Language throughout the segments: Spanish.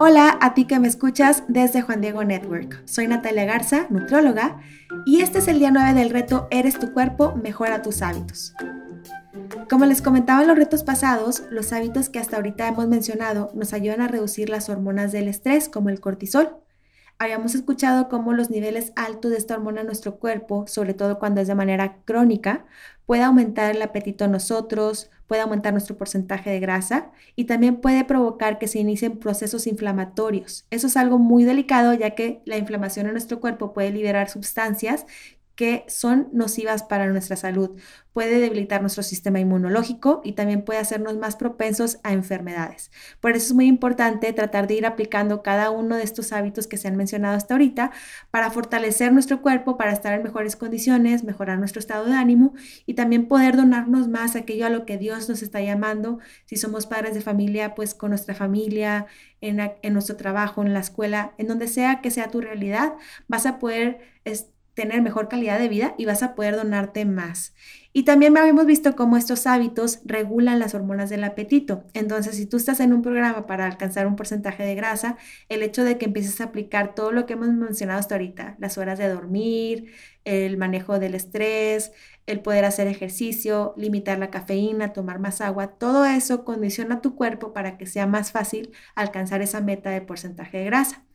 Hola a ti que me escuchas desde Juan Diego Network. Soy Natalia Garza, nutróloga, y este es el día 9 del reto Eres tu cuerpo, mejora tus hábitos. Como les comentaba en los retos pasados, los hábitos que hasta ahorita hemos mencionado nos ayudan a reducir las hormonas del estrés, como el cortisol. Habíamos escuchado cómo los niveles altos de esta hormona en nuestro cuerpo, sobre todo cuando es de manera crónica, puede aumentar el apetito en nosotros, puede aumentar nuestro porcentaje de grasa y también puede provocar que se inicien procesos inflamatorios. Eso es algo muy delicado ya que la inflamación en nuestro cuerpo puede liberar sustancias que son nocivas para nuestra salud. Puede debilitar nuestro sistema inmunológico y también puede hacernos más propensos a enfermedades. Por eso es muy importante tratar de ir aplicando cada uno de estos hábitos que se han mencionado hasta ahorita para fortalecer nuestro cuerpo, para estar en mejores condiciones, mejorar nuestro estado de ánimo y también poder donarnos más aquello a lo que Dios nos está llamando. Si somos padres de familia, pues con nuestra familia, en, nuestro trabajo, en la escuela, en donde sea que sea tu realidad, vas a poder tener mejor calidad de vida y vas a poder donarte más. Y también habíamos visto cómo estos hábitos regulan las hormonas del apetito. Entonces, si tú estás en un programa para alcanzar un porcentaje de grasa, el hecho de que empieces a aplicar todo lo que hemos mencionado hasta ahorita, las horas de dormir, el manejo del estrés, el poder hacer ejercicio, limitar la cafeína, tomar más agua, todo eso condiciona tu cuerpo para que sea más fácil alcanzar esa meta de porcentaje de grasa.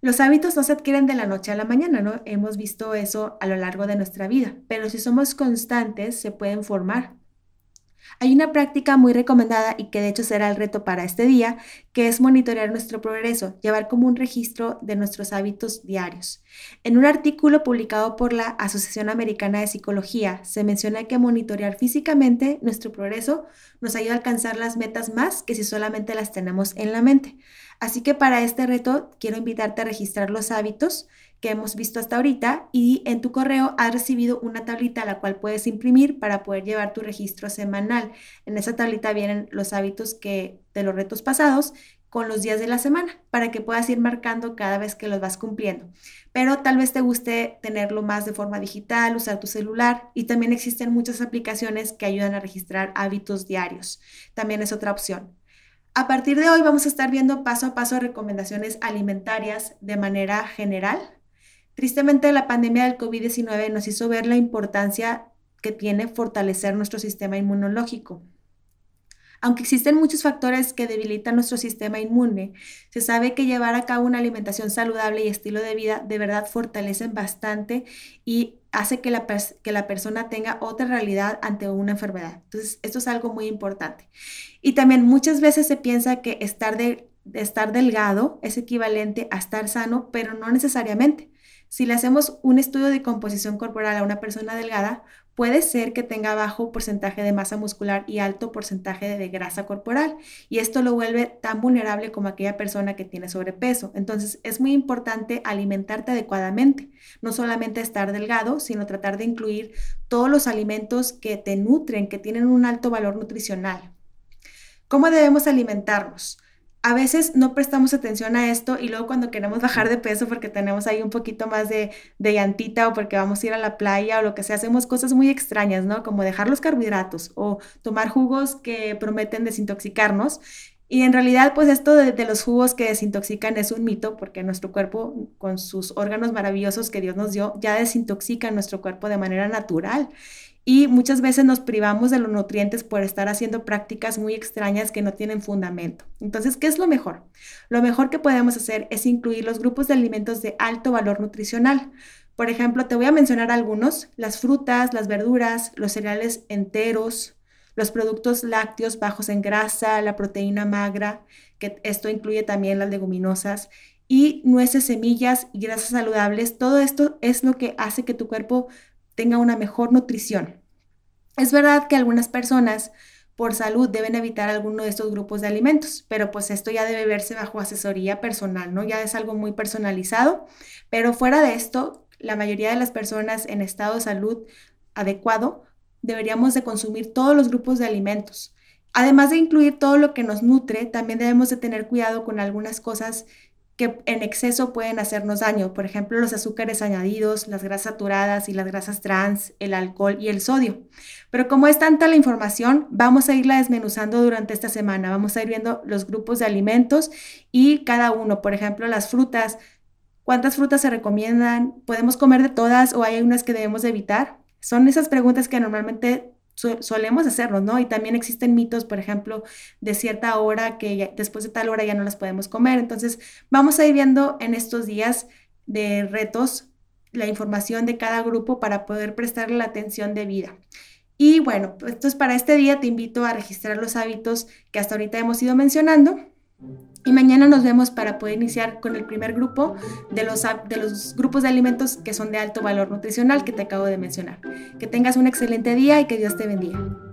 Los hábitos no se adquieren de la noche a la mañana, ¿no? Hemos visto eso a lo largo de nuestra vida, pero si somos constantes se pueden formar. Hay una práctica muy recomendada y que de hecho será el reto para este día, que es monitorear nuestro progreso, llevar como un registro de nuestros hábitos diarios. En un artículo publicado por la Asociación Americana de Psicología, se menciona que monitorear físicamente nuestro progreso nos ayuda a alcanzar las metas más que si solamente las tenemos en la mente. Así que para este reto quiero invitarte a registrar los hábitos que hemos visto hasta ahorita y en tu correo has recibido una tablita a la cual puedes imprimir para poder llevar tu registro semanal. En esa tablita vienen los hábitos que de los retos pasados con los días de la semana para que puedas ir marcando cada vez que los vas cumpliendo. Pero tal vez te guste tenerlo más de forma digital, usar tu celular y también existen muchas aplicaciones que ayudan a registrar hábitos diarios. También es otra opción. A partir de hoy vamos a estar viendo paso a paso recomendaciones alimentarias de manera general. Tristemente la pandemia del COVID-19 nos hizo ver la importancia que tiene fortalecer nuestro sistema inmunológico. Aunque existen muchos factores que debilitan nuestro sistema inmune, se sabe que llevar a cabo una alimentación saludable y estilo de vida de verdad fortalecen bastante y hace que la, que la persona tenga otra realidad ante una enfermedad. Entonces, esto es algo muy importante. Y también muchas veces se piensa que estar, de, estar delgado es equivalente a estar sano, pero no necesariamente. Si le hacemos un estudio de composición corporal a una persona delgada, puede ser que tenga bajo porcentaje de masa muscular y alto porcentaje de grasa corporal. Y esto lo vuelve tan vulnerable como aquella persona que tiene sobrepeso. Entonces es muy importante alimentarte adecuadamente. No solamente estar delgado, sino tratar de incluir todos los alimentos que te nutren, que tienen un alto valor nutricional. ¿Cómo debemos alimentarnos? A veces no prestamos atención a esto y luego cuando queremos bajar de peso porque tenemos ahí un poquito más de, de, llantita o porque vamos a ir a la playa o lo que sea, hacemos cosas muy extrañas, ¿no? Como dejar los carbohidratos o tomar jugos que prometen desintoxicarnos. Y en realidad, pues esto de, los jugos que desintoxican es un mito porque nuestro cuerpo, con sus órganos maravillosos que Dios nos dio, ya desintoxica nuestro cuerpo de manera natural y muchas veces nos privamos de los nutrientes por estar haciendo prácticas muy extrañas que no tienen fundamento. Entonces, ¿qué es lo mejor? Lo mejor que podemos hacer es incluir los grupos de alimentos de alto valor nutricional. Por ejemplo, te voy a mencionar algunos, las frutas, las verduras, los cereales enteros, los productos lácteos bajos en grasa, la proteína magra, que esto incluye también las leguminosas, y nueces, semillas y grasas saludables. Todo esto es lo que hace que tu cuerpo tenga una mejor nutrición. Es verdad que algunas personas por salud deben evitar alguno de estos grupos de alimentos, pero pues esto ya debe verse bajo asesoría personal, ¿no? Ya es algo muy personalizado, pero fuera de esto, la mayoría de las personas en estado de salud adecuado deberíamos de consumir todos los grupos de alimentos. Además de incluir todo lo que nos nutre, también debemos de tener cuidado con algunas cosas que en exceso pueden hacernos daño, por ejemplo, los azúcares añadidos, las grasas saturadas y las grasas trans, el alcohol y el sodio. Pero como es tanta la información, vamos a irla desmenuzando durante esta semana. Vamos a ir viendo los grupos de alimentos y cada uno, por ejemplo, las frutas, cuántas frutas se recomiendan, podemos comer de todas o hay unas que debemos evitar. Son esas preguntas que normalmente solemos hacerlo, ¿no? Y también existen mitos, por ejemplo, de cierta hora que después de tal hora ya no las podemos comer. Entonces, vamos a ir viendo en estos días de retos la información de cada grupo para poder prestarle la atención debida. Y bueno, pues entonces para este día te invito a registrar los hábitos que hasta ahorita hemos ido mencionando. Y mañana nos vemos para poder iniciar con el primer grupo de los, de los grupos de alimentos que son de alto valor nutricional que te acabo de mencionar. Que tengas un excelente día y que Dios te bendiga.